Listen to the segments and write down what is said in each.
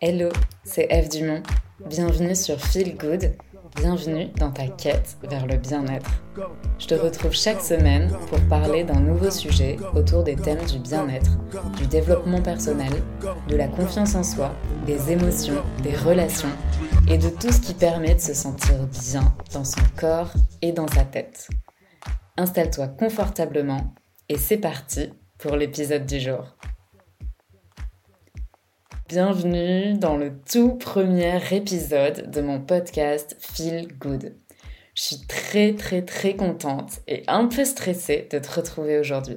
Hello, c'est Eve Dumont. Bienvenue sur Feel Good. Bienvenue dans ta quête vers le bien-être. Je te retrouve chaque semaine pour parler d'un nouveau sujet autour des thèmes du bien-être, du développement personnel, de la confiance en soi, des émotions, des relations et de tout ce qui permet de se sentir bien dans son corps et dans sa tête. Installe-toi confortablement et c'est parti pour l'épisode du jour. Bienvenue dans le tout premier épisode de mon podcast Feel Good. Je suis très très très contente et un peu stressée de te retrouver aujourd'hui.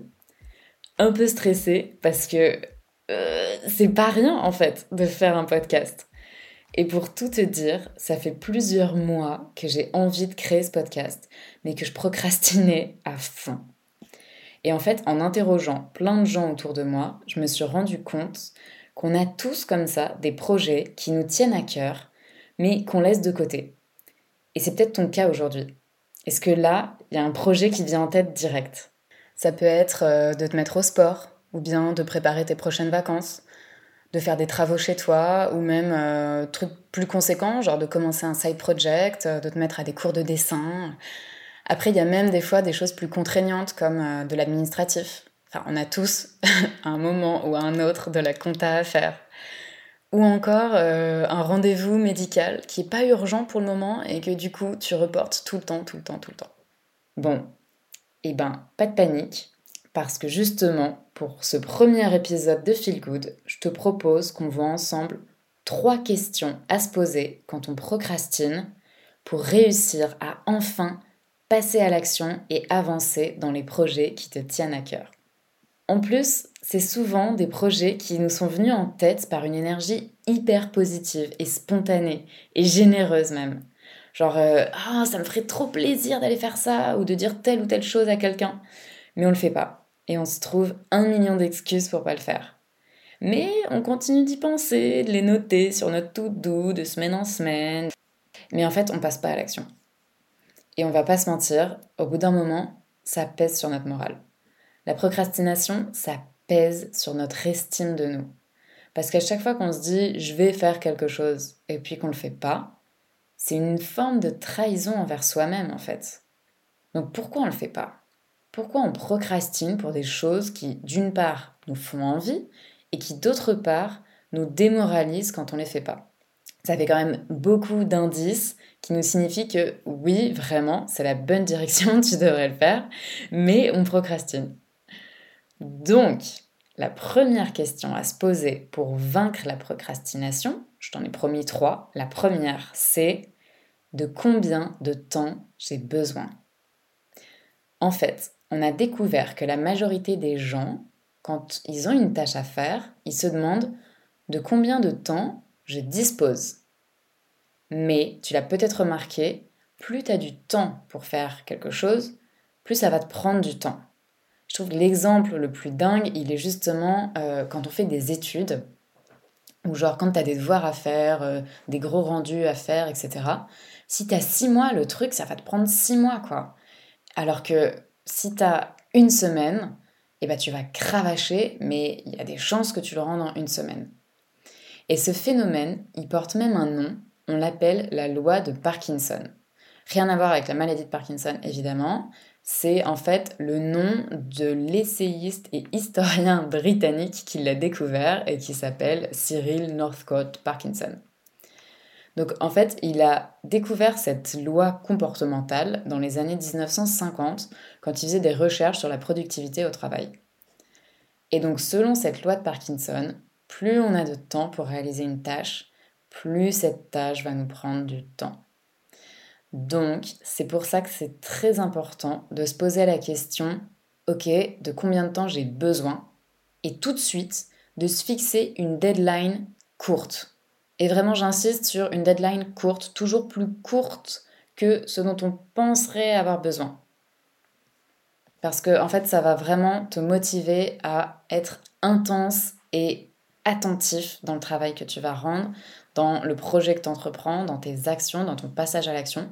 Un peu stressée parce que euh, c'est pas rien en fait de faire un podcast. Et pour tout te dire, ça fait plusieurs mois que j'ai envie de créer ce podcast, mais que je procrastinais à fond. Et en fait, en interrogeant plein de gens autour de moi, je me suis rendu compte qu'on a tous comme ça des projets qui nous tiennent à cœur, mais qu'on laisse de côté. Et c'est peut-être ton cas aujourd'hui. Est-ce que là, il y a un projet qui vient en tête direct? Ça peut être euh, de te mettre au sport, ou bien de préparer tes prochaines vacances, de faire des travaux chez toi, ou même euh, trucs plus conséquents, genre de commencer un side project, euh, de te mettre à des cours de dessin. Après, il y a même des fois des choses plus contraignantes comme de l'administratif, on a tous un moment ou un autre de la compta à faire. Ou encore euh, un rendez-vous médical qui n'est pas urgent pour le moment et que du coup tu reportes tout le temps, tout le temps, tout le temps. Bon, eh ben, pas de panique, parce que justement, pour ce premier épisode de Feel Good, je te propose qu'on voit ensemble trois questions à se poser quand on procrastine pour réussir à enfin passer à l'action et avancer dans les projets qui te tiennent à cœur. En plus, c'est souvent des projets qui nous sont venus en tête par une énergie hyper positive et spontanée et généreuse même. Genre, euh, ah, ça me ferait trop plaisir d'aller faire ça ou de dire telle ou telle chose à quelqu'un. Mais on le fait pas. Et on se trouve un million d'excuses pour pas le faire. Mais on continue d'y penser, de les noter sur notre tout doux de semaine en semaine. Mais en fait, on passe pas à l'action. Et on va pas se mentir, au bout d'un moment, ça pèse sur notre morale. La procrastination, ça pèse sur notre estime de nous. Parce qu'à chaque fois qu'on se dit je vais faire quelque chose et puis qu'on ne le fait pas, c'est une forme de trahison envers soi-même en fait. Donc pourquoi on ne le fait pas? Pourquoi on procrastine pour des choses qui, d'une part, nous font envie et qui, d'autre part, nous démoralisent quand on ne les fait pas? Ça fait quand même beaucoup d'indices qui nous signifient que oui, vraiment, c'est la bonne direction, tu devrais le faire, mais on procrastine. Donc, la première question à se poser pour vaincre la procrastination, je t'en ai promis trois. La première, c'est de combien de temps j'ai besoin? En fait, on a découvert que la majorité des gens, quand ils ont une tâche à faire, ils se demandent de combien de temps je dispose. Mais tu l'as peut-être remarqué, plus tu as du temps pour faire quelque chose, plus ça va te prendre du temps. Je trouve l'exemple le plus dingue, il est justement euh, quand on fait des études, ou genre quand tu as des devoirs à faire, euh, des gros rendus à faire, etc. Si tu as six mois, le truc, ça va te prendre six mois, quoi. Alors que si tu as une semaine, eh ben, tu vas cravacher, mais il y a des chances que tu le rends en une semaine. Et ce phénomène, il porte même un nom, on l'appelle la loi de Parkinson. Rien à voir avec la maladie de Parkinson, évidemment, c'est en fait le nom de l'essayiste et historien britannique qui l'a découvert et qui s'appelle Cyril Northcote Parkinson. Donc en fait, il a découvert cette loi comportementale dans les années 1950 quand il faisait des recherches sur la productivité au travail. Et donc selon cette loi de Parkinson, plus on a de temps pour réaliser une tâche, plus cette tâche va nous prendre du temps. Donc, c'est pour ça que c'est très important de se poser la question, ok, de combien de temps j'ai besoin Et tout de suite, de se fixer une deadline courte. Et vraiment, j'insiste sur une deadline courte, toujours plus courte que ce dont on penserait avoir besoin. Parce que, en fait, ça va vraiment te motiver à être intense et attentif dans le travail que tu vas rendre, dans le projet que tu entreprends, dans tes actions, dans ton passage à l'action.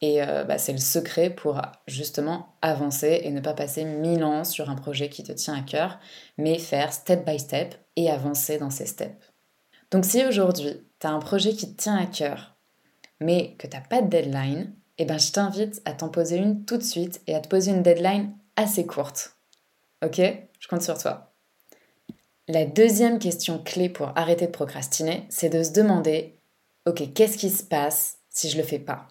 Et euh, bah, c'est le secret pour justement avancer et ne pas passer mille ans sur un projet qui te tient à cœur, mais faire step by step et avancer dans ces steps. Donc si aujourd'hui, tu as un projet qui te tient à cœur, mais que tu n'as pas de deadline, eh ben, je t'invite à t'en poser une tout de suite et à te poser une deadline assez courte. Ok? Je compte sur toi. La deuxième question clé pour arrêter de procrastiner, c'est de se demander, ok, qu'est-ce qui se passe si je le fais pas?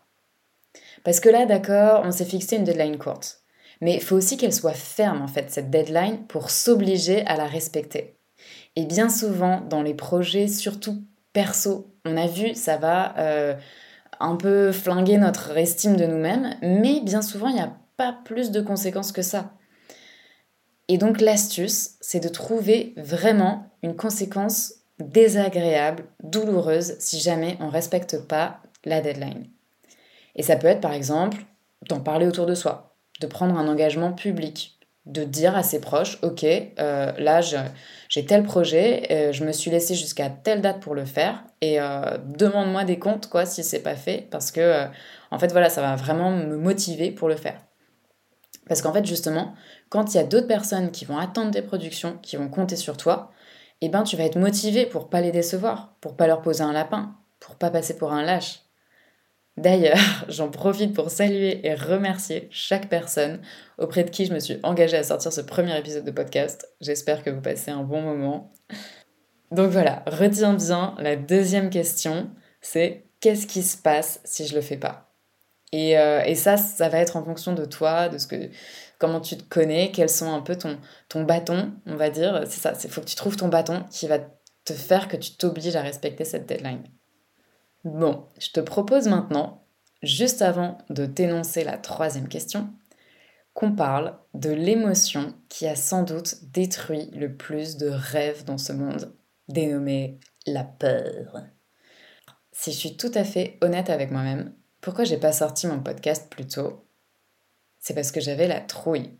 Parce que là, d'accord, on s'est fixé une deadline courte. Mais il faut aussi qu'elle soit ferme, en fait, cette deadline, pour s'obliger à la respecter. Et bien souvent, dans les projets, surtout perso, on a vu, ça va euh, un peu flinguer notre estime de nous-mêmes, mais bien souvent, il n'y a pas plus de conséquences que ça. Et donc l'astuce, c'est de trouver vraiment une conséquence désagréable, douloureuse, si jamais on ne respecte pas la deadline. Et ça peut être par exemple d'en parler autour de soi, de prendre un engagement public, de dire à ses proches, ok, euh, là j'ai tel projet, euh, je me suis laissé jusqu'à telle date pour le faire, et euh, demande-moi des comptes quoi si c'est pas fait, parce que en fait voilà, ça va vraiment me motiver pour le faire. Parce qu'en fait justement, quand il y a d'autres personnes qui vont attendre des productions, qui vont compter sur toi, eh ben tu vas être motivé pour pas les décevoir, pour pas leur poser un lapin, pour pas passer pour un lâche. D'ailleurs, j'en profite pour saluer et remercier chaque personne auprès de qui je me suis engagée à sortir ce premier épisode de podcast. J'espère que vous passez un bon moment. Donc voilà, retiens bien la deuxième question, c'est qu'est-ce qui se passe si je le fais pas? Et, euh, et, ça, ça va être en fonction de toi, de ce que, comment tu te connais, quels sont un peu ton, ton bâton, on va dire. C'est ça, il faut que tu trouves ton bâton qui va te faire que tu t'obliges à respecter cette deadline. Bon, je te propose maintenant, juste avant de t'énoncer la troisième question, qu'on parle de l'émotion qui a sans doute détruit le plus de rêves dans ce monde, dénommée la peur. Si je suis tout à fait honnête avec moi-même, pourquoi j'ai pas sorti mon podcast plus tôt? C'est parce que j'avais la trouille.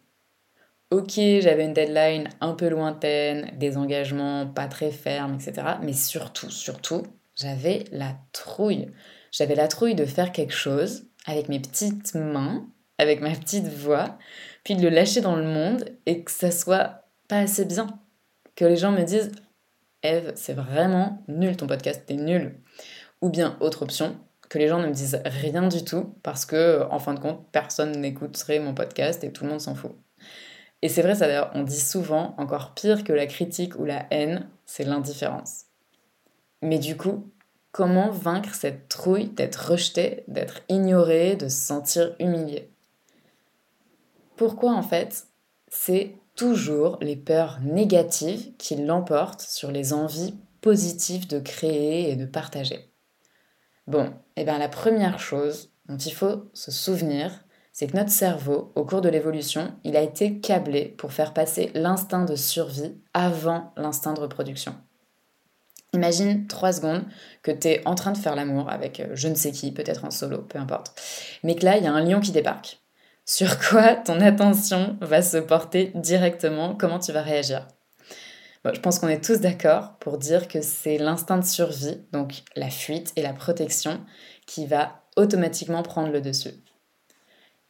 Ok, j'avais une deadline un peu lointaine, des engagements pas très fermes, etc. Mais surtout, surtout, j'avais la trouille. J'avais la trouille de faire quelque chose avec mes petites mains, avec ma petite voix, puis de le lâcher dans le monde et que ça soit pas assez bien. Que les gens me disent Eve, c'est vraiment nul ton podcast, t'es nul. Ou bien, autre option, que les gens ne me disent rien du tout parce que, en fin de compte, personne n'écouterait mon podcast et tout le monde s'en fout. Et c'est vrai, ça d'ailleurs, on dit souvent, encore pire que la critique ou la haine, c'est l'indifférence. Mais du coup, comment vaincre cette trouille d'être rejeté, d'être ignoré, de se sentir humilié? Pourquoi en fait C'est toujours les peurs négatives qui l'emportent sur les envies positives de créer et de partager? Bon, et eh bien la première chose dont il faut se souvenir, c'est que notre cerveau, au cours de l'évolution, il a été câblé pour faire passer l'instinct de survie avant l'instinct de reproduction. Imagine trois secondes que tu es en train de faire l'amour avec euh, je ne sais qui, peut-être en solo, peu importe. Mais que là, il y a un lion qui débarque. Sur quoi ton attention va se porter directement? Comment tu vas réagir? Je pense qu'on est tous d'accord pour dire que c'est l'instinct de survie, donc la fuite et la protection, qui va automatiquement prendre le dessus.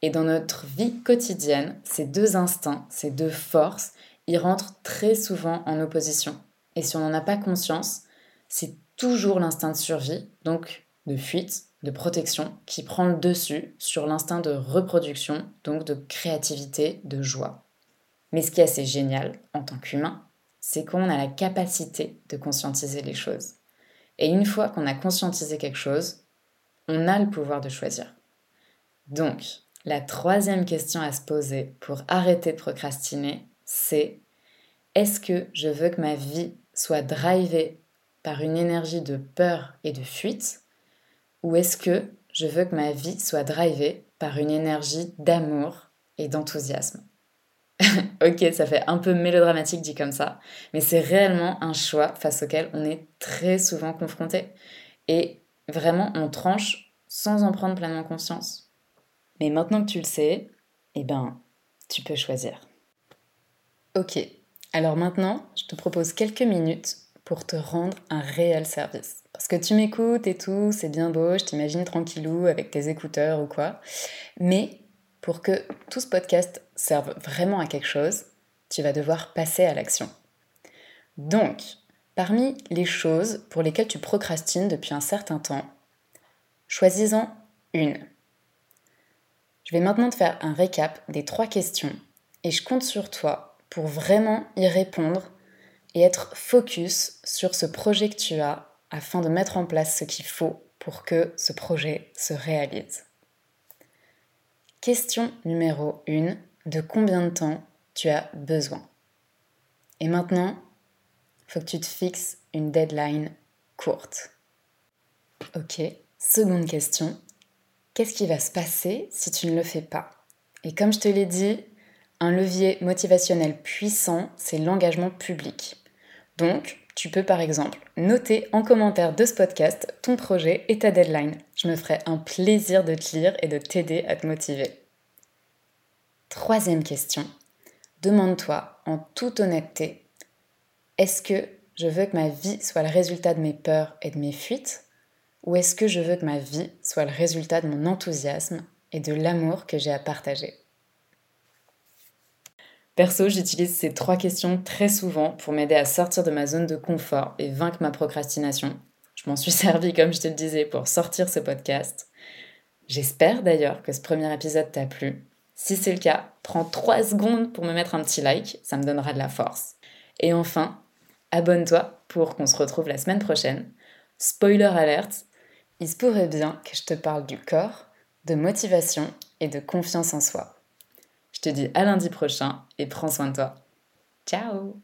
Et dans notre vie quotidienne, ces deux instincts, ces deux forces, ils rentrent très souvent en opposition. Et si on n'en a pas conscience, c'est toujours l'instinct de survie, donc de fuite, de protection, qui prend le dessus sur l'instinct de reproduction, donc de créativité, de joie. Mais ce qui est assez génial en tant qu'humain, c'est qu'on a la capacité de conscientiser les choses. Et une fois qu'on a conscientisé quelque chose, on a le pouvoir de choisir. Donc, la troisième question à se poser pour arrêter de procrastiner, c'est est-ce que je veux que ma vie soit drivée par une énergie de peur et de fuite ou est-ce que je veux que ma vie soit drivée par une énergie d'amour et d'enthousiasme? ok, ça fait un peu mélodramatique dit comme ça, mais c'est réellement un choix face auquel on est très souvent confronté. Et vraiment, on tranche sans en prendre pleinement conscience. Mais maintenant que tu le sais, eh ben, tu peux choisir. Ok, alors maintenant, je te propose quelques minutes pour te rendre un réel service. Parce que tu m'écoutes et tout, c'est bien beau, je t'imagine tranquillou avec tes écouteurs ou quoi. Mais pour que tout ce podcast serve vraiment à quelque chose, tu vas devoir passer à l'action. Donc, Parmi les choses pour lesquelles tu procrastines depuis un certain temps, choisis-en une. Je vais maintenant te faire un récap des trois questions et je compte sur toi pour vraiment y répondre et être focus sur ce projet que tu as afin de mettre en place ce qu'il faut pour que ce projet se réalise. Question numéro 1. De combien de temps tu as besoin? Et maintenant, faut que tu te fixes une deadline courte. Ok, seconde question. Qu'est-ce qui va se passer si tu ne le fais pas? Et comme je te l'ai dit, un levier motivationnel puissant, c'est l'engagement public. Donc, tu peux par exemple noter en commentaire de ce podcast ton projet et ta deadline. Je me ferai un plaisir de te lire et de t'aider à te motiver. Troisième question. Demande-toi en toute honnêteté est-ce que je veux que ma vie soit le résultat de mes peurs et de mes fuites? Ou est-ce que je veux que ma vie soit le résultat de mon enthousiasme et de l'amour que j'ai à partager? Perso, j'utilise ces trois questions très souvent pour m'aider à sortir de ma zone de confort et vaincre ma procrastination. Je m'en suis servi, comme je te le disais, pour sortir ce podcast. J'espère d'ailleurs que ce premier épisode t'a plu. Si c'est le cas, prends 3 secondes pour me mettre un petit like, ça me donnera de la force. Et enfin, abonne-toi pour qu'on se retrouve la semaine prochaine. Spoiler alert, il se pourrait bien que je te parle du corps, de motivation et de confiance en soi. Je te dis à lundi prochain et prends soin de toi. Ciao